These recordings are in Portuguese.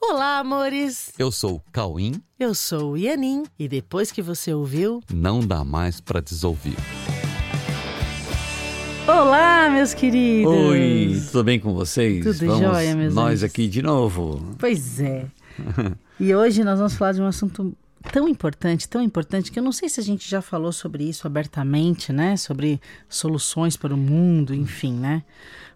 Olá, amores! Eu sou o Cauim. Eu sou o Ianin. E depois que você ouviu, não dá mais para desouvir. Olá, meus queridos! Oi, tudo bem com vocês? Tudo vamos jóia, meus Nós amigos. aqui de novo. Pois é. e hoje nós vamos falar de um assunto tão importante, tão importante, que eu não sei se a gente já falou sobre isso abertamente, né? Sobre soluções para o mundo, enfim, né?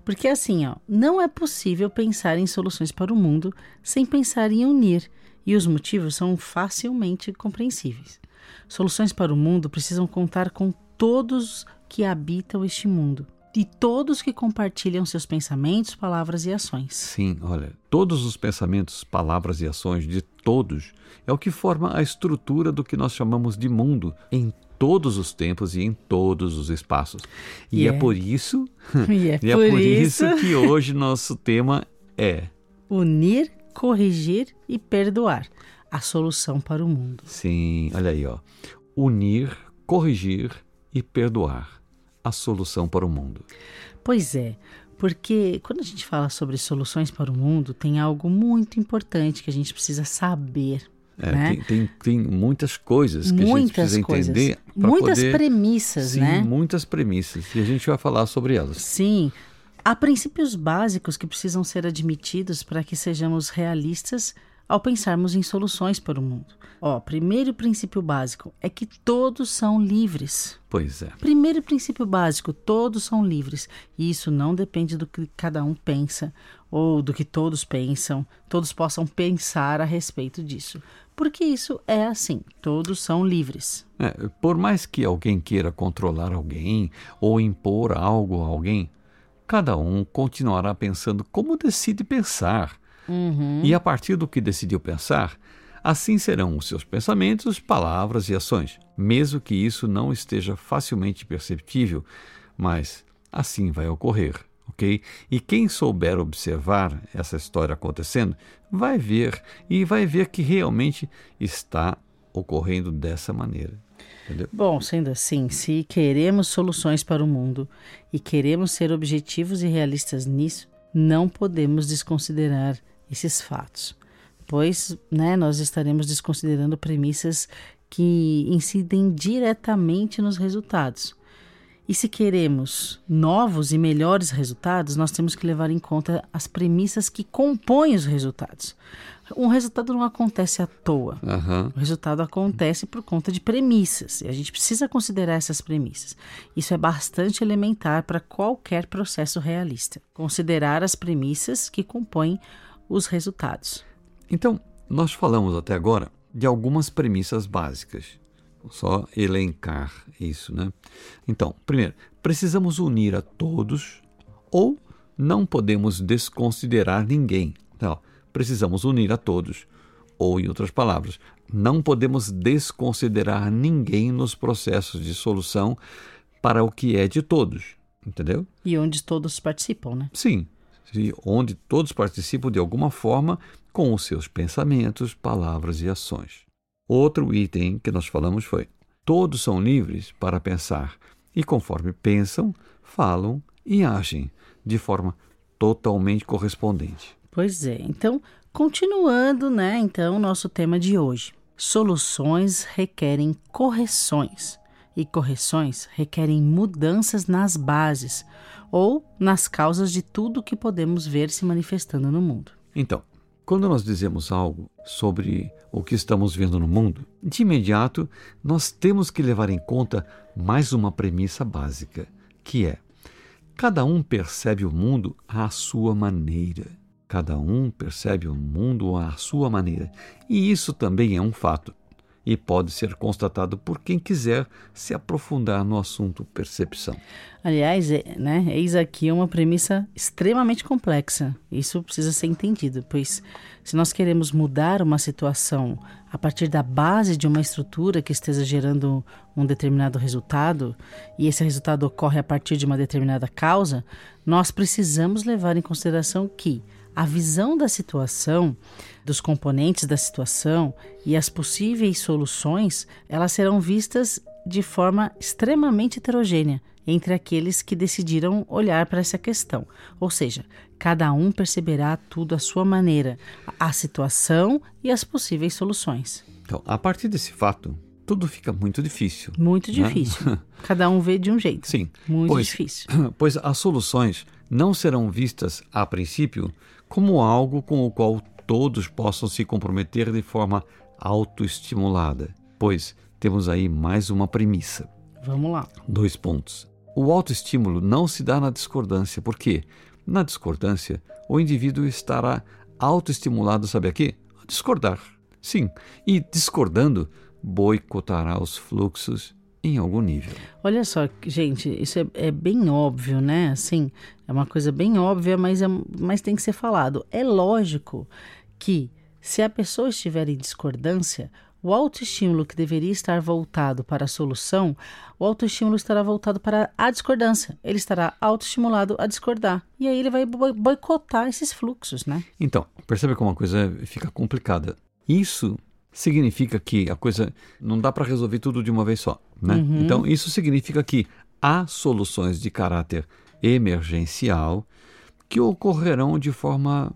Porque assim, ó, não é possível pensar em soluções para o mundo sem pensar em unir, e os motivos são facilmente compreensíveis. Soluções para o mundo precisam contar com todos que habitam este mundo e todos que compartilham seus pensamentos, palavras e ações. Sim, olha, todos os pensamentos, palavras e ações de todos é o que forma a estrutura do que nós chamamos de mundo em todos os tempos e em todos os espaços. E, E é, é- por isso, E é, e é por, por isso, isso que hoje nosso tema é unir, corrigir e perdoar a solução para o mundo. Sim, olha aí, ó. Unir, corrigir e perdoar. A solução para o mundo. Pois é, porque quando a gente fala sobre soluções para o mundo, tem algo muito importante que a gente precisa saber. É, né? tem, tem, tem muitas coisas que a gente Muitas precisa coisas, entender. muitas poder... premissas, Sim, né? muitas premissas. E a gente vai falar sobre elas. Sim, há princípios básicos que precisam ser admitidos para que sejamos realistas ao pensarmos em soluções para o mundo. Ó, primeiro princípio básico é que todos são livres. Pois é. Primeiro princípio básico, todos são livres. E isso não depende do que cada um pensa ou do que todos pensam, todos possam pensar a respeito disso. Porque isso é assim, todos são livres. É, por mais que alguém queira controlar alguém ou impor algo a alguém, cada um continuará pensando como decide pensar. E a partir do que decidiu pensar, assim serão os seus pensamentos, palavras e ações, mesmo que isso não esteja facilmente perceptível, mas assim vai ocorrer, ok? E quem souber observar essa história acontecendo, vai ver e vai ver que realmente está ocorrendo dessa maneira. Entendeu? Bom, sendo assim, se queremos soluções para o mundo e queremos ser objetivos e realistas nisso, não podemos desconsiderar esses fatos, pois né, nós estaremos desconsiderando premissas que incidem diretamente nos resultados. E se queremos novos e melhores resultados, nós temos que levar em conta as premissas que compõem os resultados. Um resultado não acontece à toa. Aham. O resultado acontece por conta de premissas e a gente precisa considerar essas premissas. Isso é bastante elementar para qualquer processo realista. Considerar as premissas que compõem os resultados. Então, nós falamos até agora de algumas premissas básicas. Vou Só elencar isso, né? Então, primeiro, precisamos unir a todos ou não podemos desconsiderar ninguém. Então, precisamos unir a todos. Ou, em outras palavras, não podemos desconsiderar ninguém nos processos de solução para o que é de todos. Entendeu? E onde todos participam, né? Sim, onde todos participam de alguma forma com os seus pensamentos, palavras e ações. Outro item que nós falamos foi: todos são livres para pensar e, conforme pensam, falam e agem de forma totalmente correspondente. Pois é. Então, continuando, né? Então, nosso tema de hoje. Soluções requerem correções. E correções requerem mudanças nas bases ou nas causas de tudo que podemos ver se manifestando no mundo. Então, quando nós dizemos algo sobre o que estamos vendo no mundo, de imediato nós temos que levar em conta mais uma premissa básica, que é: cada um percebe o mundo à sua maneira. Cada um percebe o mundo à sua maneira. E isso também é um fato. E pode ser constatado por quem quiser se aprofundar no assunto percepção. Aliás, é, né, eis aqui uma premissa extremamente complexa. Isso precisa ser entendido, pois se nós queremos mudar uma situação a partir da base de uma estrutura que esteja gerando um determinado resultado, e esse resultado ocorre a partir de uma determinada causa, nós precisamos levar em consideração que a visão da situação, dos componentes da situação e as possíveis soluções, elas serão vistas de forma extremamente heterogênea entre aqueles que decidiram olhar para essa questão. Ou seja, cada um perceberá tudo à sua maneira, a situação e as possíveis soluções. Então, a partir desse fato, tudo fica muito difícil. Muito né? difícil. Cada um vê de um jeito. Sim. Muito pois, difícil. Pois as soluções não serão vistas, a princípio, como algo com o qual todos possam se comprometer de forma autoestimulada. Pois temos aí mais uma premissa. Vamos lá. Dois pontos. O autoestímulo não se dá na discordância, porque na discordância o indivíduo estará autoestimulado, sabe a quê? A discordar. Sim, e discordando, boicotará os fluxos em algum nível. Olha só, gente, isso é, é, bem óbvio, né? Assim, é uma coisa bem óbvia, mas, é, mas tem que ser falado. É lógico que se a pessoa estiver em discordância, o autoestímulo que deveria estar voltado para a solução, o autoestímulo estará voltado para a discordância. Ele estará autoestimulado a discordar. E aí ele vai boicotar esses fluxos, né? Então, percebe como a coisa fica complicada. Isso significa que a coisa não dá para resolver tudo de uma vez só, né? Uhum. Então, isso significa que há soluções de caráter emergencial que ocorrerão de forma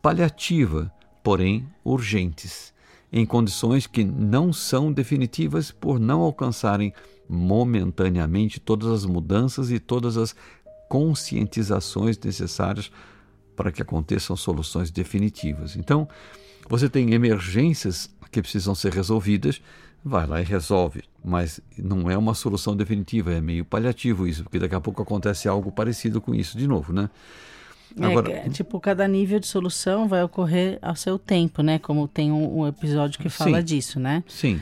paliativa, porém urgentes em condições que não são definitivas por não alcançarem momentaneamente todas as mudanças e todas as conscientizações necessárias para que aconteçam soluções definitivas. Então, você tem emergências que precisam ser resolvidas, vai lá e resolve, mas não é uma solução definitiva, é meio paliativo isso, porque daqui a pouco acontece algo parecido com isso de novo, né? É, Agora, é, tipo, cada nível de solução vai ocorrer ao seu tempo, né? Como tem um, um episódio que fala sim, disso, né? Sim.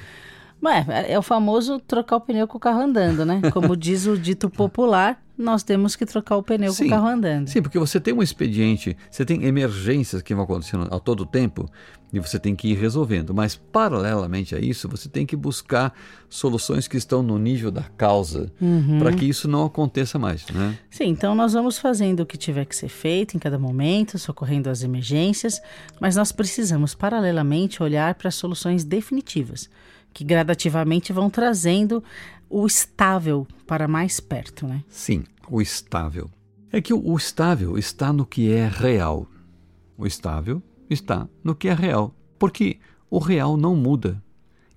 Ué, é o famoso trocar o pneu com o carro andando, né? Como diz o dito popular, nós temos que trocar o pneu Sim. com o carro andando. Sim, porque você tem um expediente, você tem emergências que vão acontecendo a todo tempo e você tem que ir resolvendo. Mas, paralelamente a isso, você tem que buscar soluções que estão no nível da causa uhum. para que isso não aconteça mais. Né? Sim, então nós vamos fazendo o que tiver que ser feito em cada momento, socorrendo as emergências, mas nós precisamos, paralelamente, olhar para soluções definitivas que gradativamente vão trazendo o estável para mais perto, né? Sim, o estável. É que o, estável está no que é real. O estável está no que é real, porque o real não muda.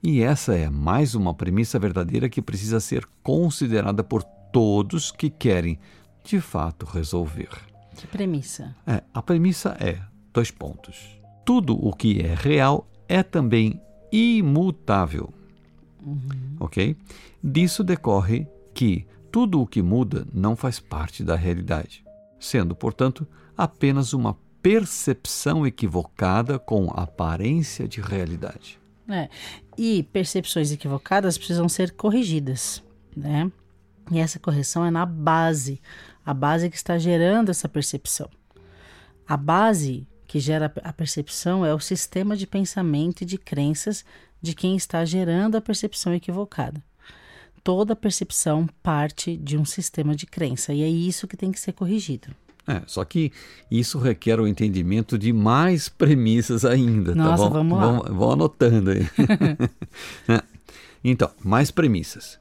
E essa é mais uma premissa verdadeira que precisa ser considerada por todos que querem, de fato, resolver. Que premissa? É, a premissa é dois pontos. Tudo o que é real é também imutável. Uhum. Ok? Disso decorre que tudo o que muda não faz parte da realidade, sendo, portanto, apenas uma percepção equivocada com aparência de realidade. É. E percepções equivocadas precisam ser corrigidas, né? E essa correção é na base, a base que está gerando essa percepção. A base que gera a percepção é o sistema de pensamento e de crenças de quem está gerando a percepção equivocada. Toda percepção parte de um sistema de crença e é isso que tem que ser corrigido. É, só que isso requer o entendimento de mais premissas ainda. Tá Nossa, tá vamos lá. Vão, vão anotando aí. É. então, mais premissas.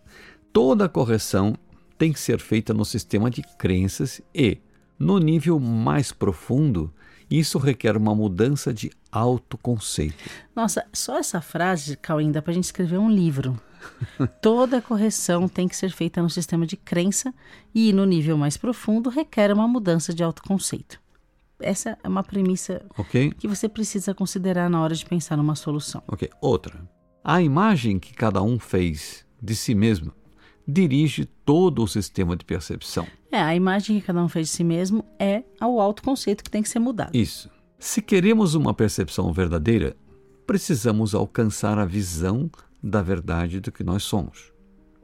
Toda correção tem que ser feita no sistema de crenças e, no nível mais profundo, isso requer uma mudança de autoconceito. Nossa, só essa frase, Cauim, dá para a gente escrever um livro. Toda correção tem que ser feita no sistema de crença e, no nível mais profundo, requer uma mudança de autoconceito. Essa é uma premissa okay. que você precisa considerar na hora de pensar numa solução. Ok. Outra. A imagem que cada um fez de si mesmo dirige todo o sistema de percepção. É, a imagem que cada um fez de si mesmo é o autoconceito que tem que ser mudado. Isso. Se queremos uma percepção verdadeira, precisamos alcançar a visão da verdade do que nós somos.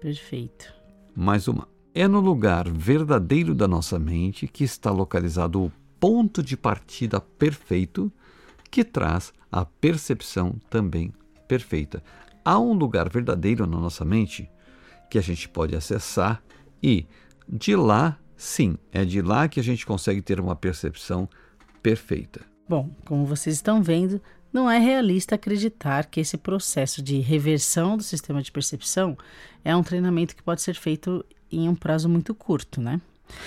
Perfeito. Mais uma. É no lugar verdadeiro da nossa mente que está localizado o ponto de partida perfeito que traz a percepção também perfeita. Há um lugar verdadeiro na nossa mente que a gente pode acessar e de lá, sim, é de lá que a gente consegue ter uma percepção perfeita. Bom, como vocês estão vendo, não é realista acreditar que esse processo de reversão do sistema de percepção é um treinamento que pode ser feito em um prazo muito curto, né?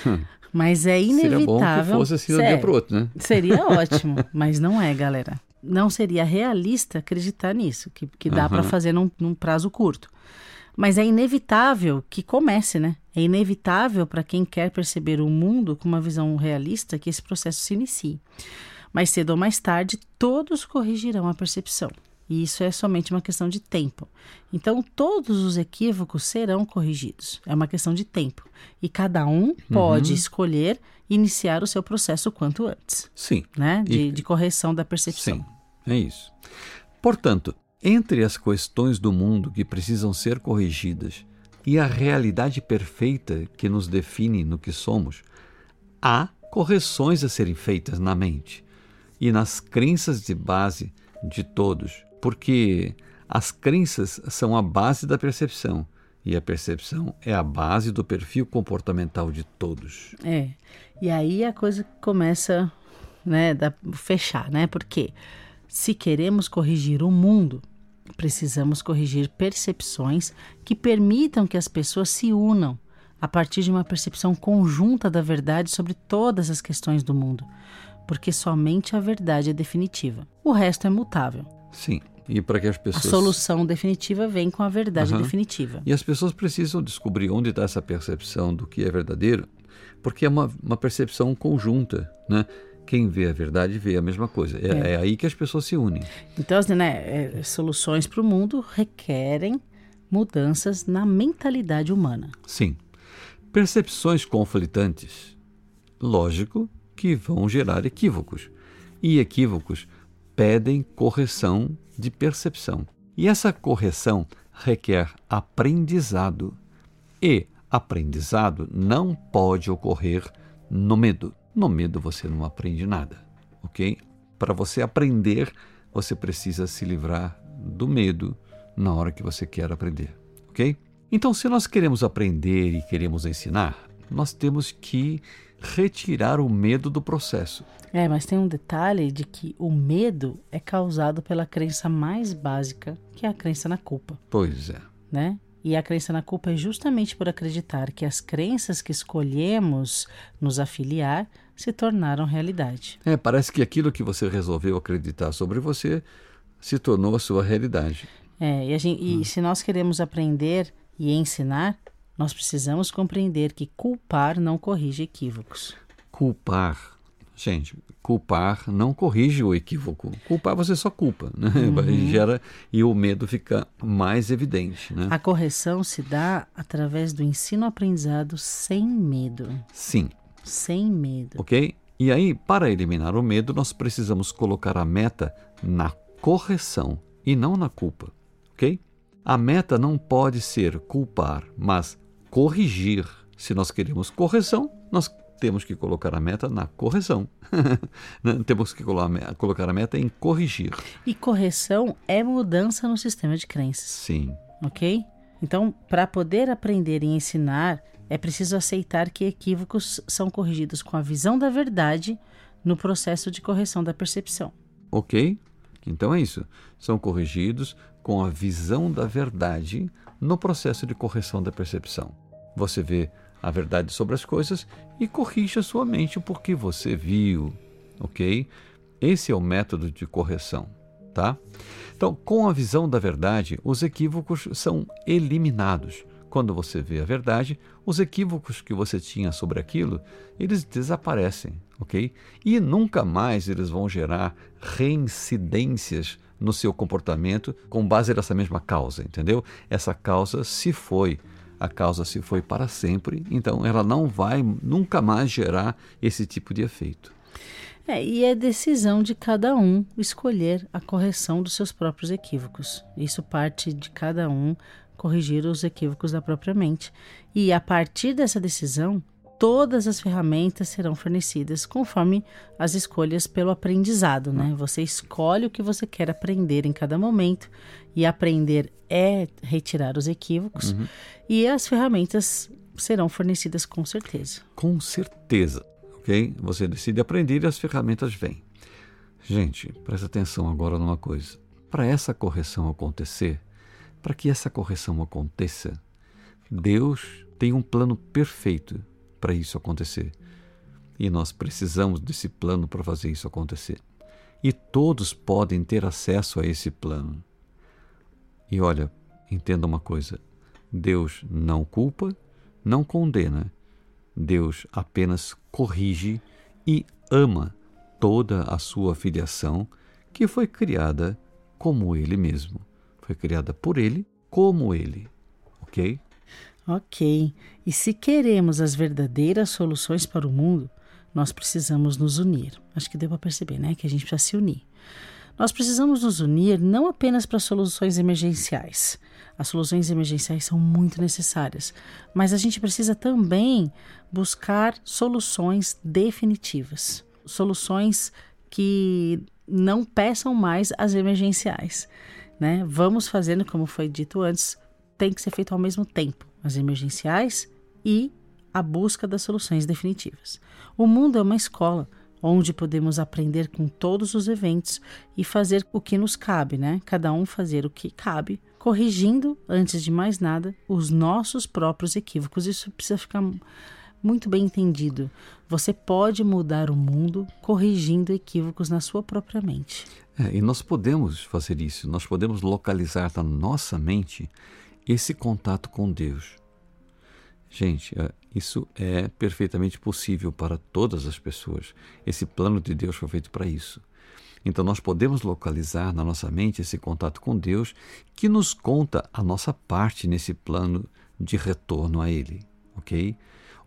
Hum. Mas é inevitável. Seria bom que fosse assim de um dia para outro, né? Seria ótimo, mas não é, galera. Não seria realista acreditar nisso, que, que dá uhum. para fazer num, num prazo curto. Mas é inevitável que comece, né? É inevitável para quem quer perceber o mundo com uma visão realista que esse processo se inicie. Mais cedo ou mais tarde, todos corrigirão a percepção. E isso é somente uma questão de tempo. Então, todos os equívocos serão corrigidos. É uma questão de tempo. E cada um pode uhum. escolher iniciar o seu processo quanto antes. Sim. Né? De, e... de correção da percepção. Sim, é isso. Portanto, entre as questões do mundo que precisam ser corrigidas e a realidade perfeita que nos define no que somos, há correções a serem feitas na mente e nas crenças de base de todos, porque as crenças são a base da percepção e a percepção é a base do perfil comportamental de todos. É. E aí a coisa começa, né, a fechar, né? Porque se queremos corrigir o mundo, precisamos corrigir percepções que permitam que as pessoas se unam a partir de uma percepção conjunta da verdade sobre todas as questões do mundo, porque somente a verdade é definitiva. O resto é mutável. Sim. E para que as pessoas. A solução definitiva vem com a verdade uhum. definitiva. E as pessoas precisam descobrir onde está essa percepção do que é verdadeiro, porque é uma, uma percepção conjunta, né? Quem vê a verdade vê a mesma coisa. É, é. é aí que as pessoas se unem. Então, assim, né, é, soluções para o mundo requerem mudanças na mentalidade humana. Sim. Percepções conflitantes, lógico que vão gerar equívocos. E equívocos pedem correção de percepção. E essa correção requer aprendizado. E aprendizado não pode ocorrer no medo. No medo você não aprende nada, ok? Para você aprender, você precisa se livrar do medo na hora que você quer aprender, ok? Então, se nós queremos aprender e queremos ensinar, nós temos que retirar o medo do processo. É, mas tem um detalhe de que o medo é causado pela crença mais básica, que é a crença na culpa. Pois é. Né? E a crença na culpa é justamente por acreditar que as crenças que escolhemos nos afiliar se tornaram realidade. É, parece que aquilo que você resolveu acreditar sobre você se tornou a sua realidade. É, e, gente, e hum. se nós queremos aprender e ensinar, nós precisamos compreender que culpar não corrige equívocos. Culpar. Gente, culpar não corrige o equívoco. Culpar você só culpa, né? Uhum. Gera e o medo fica mais evidente, né? A correção se dá através do ensino-aprendizado sem medo. Sim. Sem medo. Ok? E aí, para eliminar o medo, nós precisamos colocar a meta na correção e não na culpa. Ok? A meta não pode ser culpar, mas corrigir. Se nós queremos correção, nós temos que colocar a meta na correção. Né? temos que colocar a meta em corrigir. E correção é mudança no sistema de crenças. Sim. Ok? Então, para poder aprender e ensinar, é preciso aceitar que equívocos são corrigidos com a visão da verdade no processo de correção da percepção. Ok? Então é isso. São corrigidos com a visão da verdade no processo de correção da percepção. Você vê a verdade sobre as coisas e corrige a sua mente porque você viu, ok? Esse é o método de correção, tá? Então, com a visão da verdade, os equívocos são eliminados. Quando você vê a verdade, os equívocos que você tinha sobre aquilo, eles desaparecem, ok? E nunca mais eles vão gerar reincidências no seu comportamento com base nessa mesma causa, entendeu? Essa causa se foi a causa se foi para sempre, então ela não vai nunca mais gerar esse tipo de efeito. É, e é decisão de cada um escolher a correção dos seus próprios equívocos. Isso parte de cada um corrigir os equívocos da própria mente. E a partir dessa decisão, todas as ferramentas serão fornecidas conforme as escolhas pelo aprendizado, né? Você escolhe o que você quer aprender em cada momento e aprender é retirar os equívocos uhum. e as ferramentas serão fornecidas com certeza. Com certeza, ok? Você decide aprender e as ferramentas vêm. Gente, presta atenção agora numa coisa. Para essa correção acontecer, para que essa correção aconteça, Deus tem um plano perfeito para isso acontecer. E nós precisamos desse plano para fazer isso acontecer. E todos podem ter acesso a esse plano. E olha, entenda uma coisa: Deus não culpa, não condena. Deus apenas corrige e ama toda a sua filiação que foi criada como ele mesmo. Foi criada por ele como ele. Ok? Ok. E se queremos as verdadeiras soluções para o mundo, nós precisamos nos unir. Acho que deu para perceber, né? Que a gente precisa se unir. Nós precisamos nos unir não apenas para soluções emergenciais. As soluções emergenciais são muito necessárias, mas a gente precisa também buscar soluções definitivas, soluções que não peçam mais as emergenciais. Né? Vamos fazendo, como foi dito antes, tem que ser feito ao mesmo tempo, as emergenciais e a busca das soluções definitivas. O mundo é uma escola onde podemos aprender com todos os eventos e fazer o que nos cabe, né? Cada um fazer o que cabe, corrigindo, antes de mais nada, os nossos próprios equívocos. Isso precisa ficar muito bem entendido. Você pode mudar o mundo corrigindo equívocos na sua própria mente. É, e nós podemos fazer isso, nós podemos localizar na nossa mente esse contato com Deus. Gente, é, isso é perfeitamente possível para todas as pessoas. Esse plano de Deus foi feito para isso. Então nós podemos localizar na nossa mente esse contato com Deus que nos conta a nossa parte nesse plano de retorno a Ele, ok?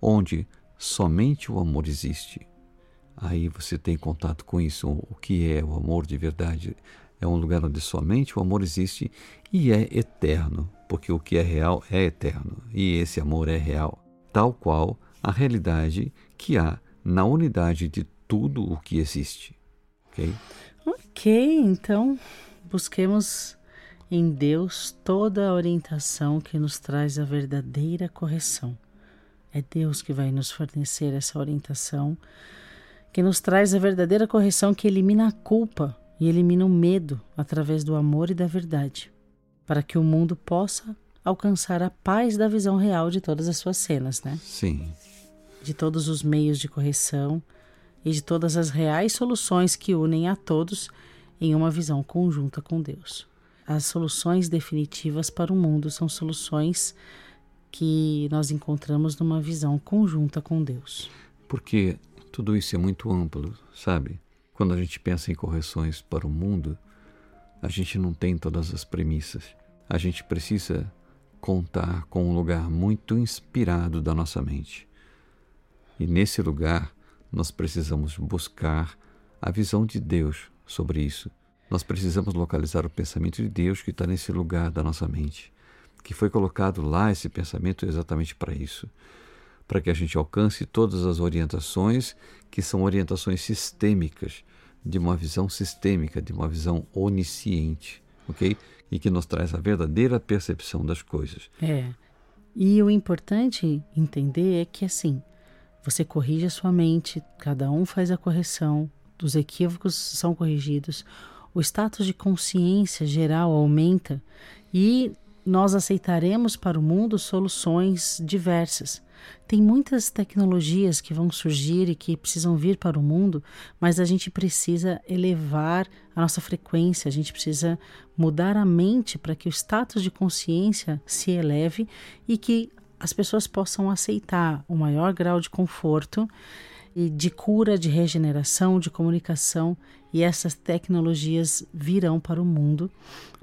Onde somente o amor existe. Aí você tem contato com isso. O que é o amor de verdade? É um lugar onde somente o amor existe e é eterno porque o que é real é eterno e esse amor é real, tal qual a realidade que há na unidade de tudo o que existe. Ok? Ok, então busquemos em Deus toda a orientação que nos traz a verdadeira correção. É Deus que vai nos fornecer essa orientação, que nos traz a verdadeira correção que elimina a culpa e elimina o medo através do amor e da verdade para que o mundo possa alcançar a paz da visão real de todas as suas cenas, né? Sim. De todos os meios de correção e de todas as reais soluções que unem a todos em uma visão conjunta com Deus. As soluções definitivas para o mundo são soluções que nós encontramos numa visão conjunta com Deus. Porque tudo isso é muito amplo, sabe? Quando a gente pensa em correções para o mundo, a gente não tem todas as premissas a gente precisa contar com um lugar muito inspirado da nossa mente. E nesse lugar, nós precisamos buscar a visão de Deus sobre isso. Nós precisamos localizar o pensamento de Deus que está nesse lugar da nossa mente, que foi colocado lá esse pensamento exatamente para isso, para que a gente alcance todas as orientações que são orientações sistêmicas, de uma visão sistêmica, de uma visão onisciente, ok? E que nos traz a verdadeira percepção das coisas. É. E o importante entender é que assim, você corrige a sua mente, cada um faz a correção, os equívocos são corrigidos, o status de consciência geral aumenta e nós aceitaremos para o mundo soluções diversas. Tem muitas tecnologias que vão surgir e que precisam vir para o mundo, mas a gente precisa elevar a nossa frequência, a gente precisa mudar a mente para que o status de consciência se eleve e que as pessoas possam aceitar o maior grau de conforto e de cura, de regeneração, de comunicação, e essas tecnologias virão para o mundo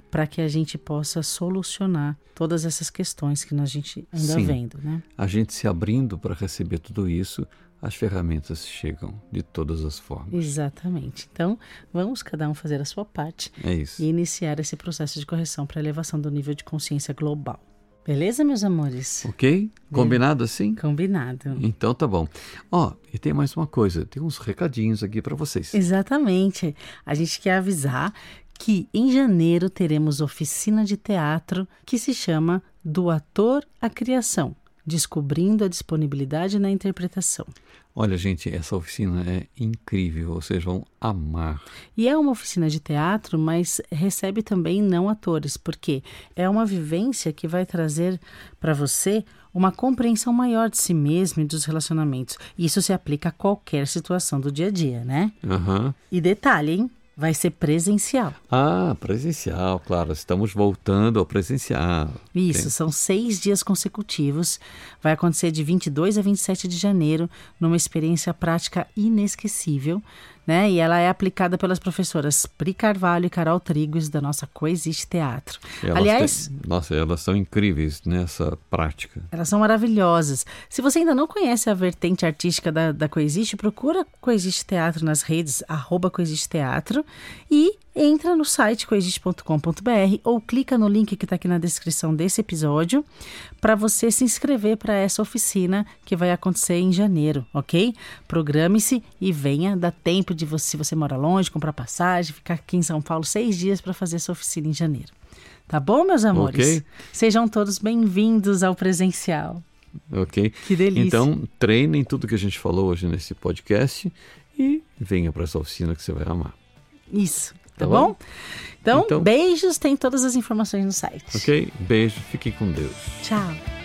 para que a gente possa solucionar todas essas questões que a gente ainda Sim, vendo, né? A gente se abrindo para receber tudo isso, as ferramentas chegam de todas as formas. Exatamente. Então, vamos cada um fazer a sua parte é isso. e iniciar esse processo de correção para elevação do nível de consciência global. Beleza, meus amores? Ok? Combinado assim? Combinado. Então tá bom. Ó, oh, e tem mais uma coisa, tem uns recadinhos aqui para vocês. Exatamente. A gente quer avisar que em janeiro teremos oficina de teatro que se chama Do Ator à Criação. descobrindo a disponibilidade na interpretação. Olha, gente, essa oficina é incrível, vocês vão amar. E é uma oficina de teatro, mas recebe também não atores, porque é uma vivência que vai trazer para você uma compreensão maior de si mesmo e dos relacionamentos. Isso se aplica a qualquer situação do dia a dia, né? Uhum. E detalhe, hein? Vai ser presencial. Ah, presencial, claro. Estamos voltando ao presencial. Isso, Tem... são seis dias consecutivos. Vai acontecer de 22 a 27 de janeiro, numa experiência prática inesquecível né? E ela é aplicada pelas professoras Pri Carvalho e Carol Trigos da nossa Coexiste Teatro. Elas Aliás, têm, nossa, elas são incríveis nessa prática. Elas são maravilhosas. Se você ainda não conhece a vertente artística da, da Coexiste, procura Coexiste Teatro nas redes arroba Coexiste Teatro e entra no site coexiste.com.br ou clica no link que está aqui na descrição desse episódio para você se inscrever para essa oficina que vai acontecer em janeiro, ok? Programe-se e venha, dá tempo de você, se você mora longe, comprar passagem, ficar aqui em São Paulo seis dias para fazer essa oficina em janeiro. Tá bom, meus amores? Okay. Sejam todos bem-vindos ao presencial. Ok. Que delícia. Então, treinem tudo que a gente falou hoje nesse podcast e venha para essa oficina que você vai amar. Isso. Tá, tá bom? bom? Então, então, beijos, tem todas as informações no site. Ok? Beijo, fiquem com Deus. Tchau.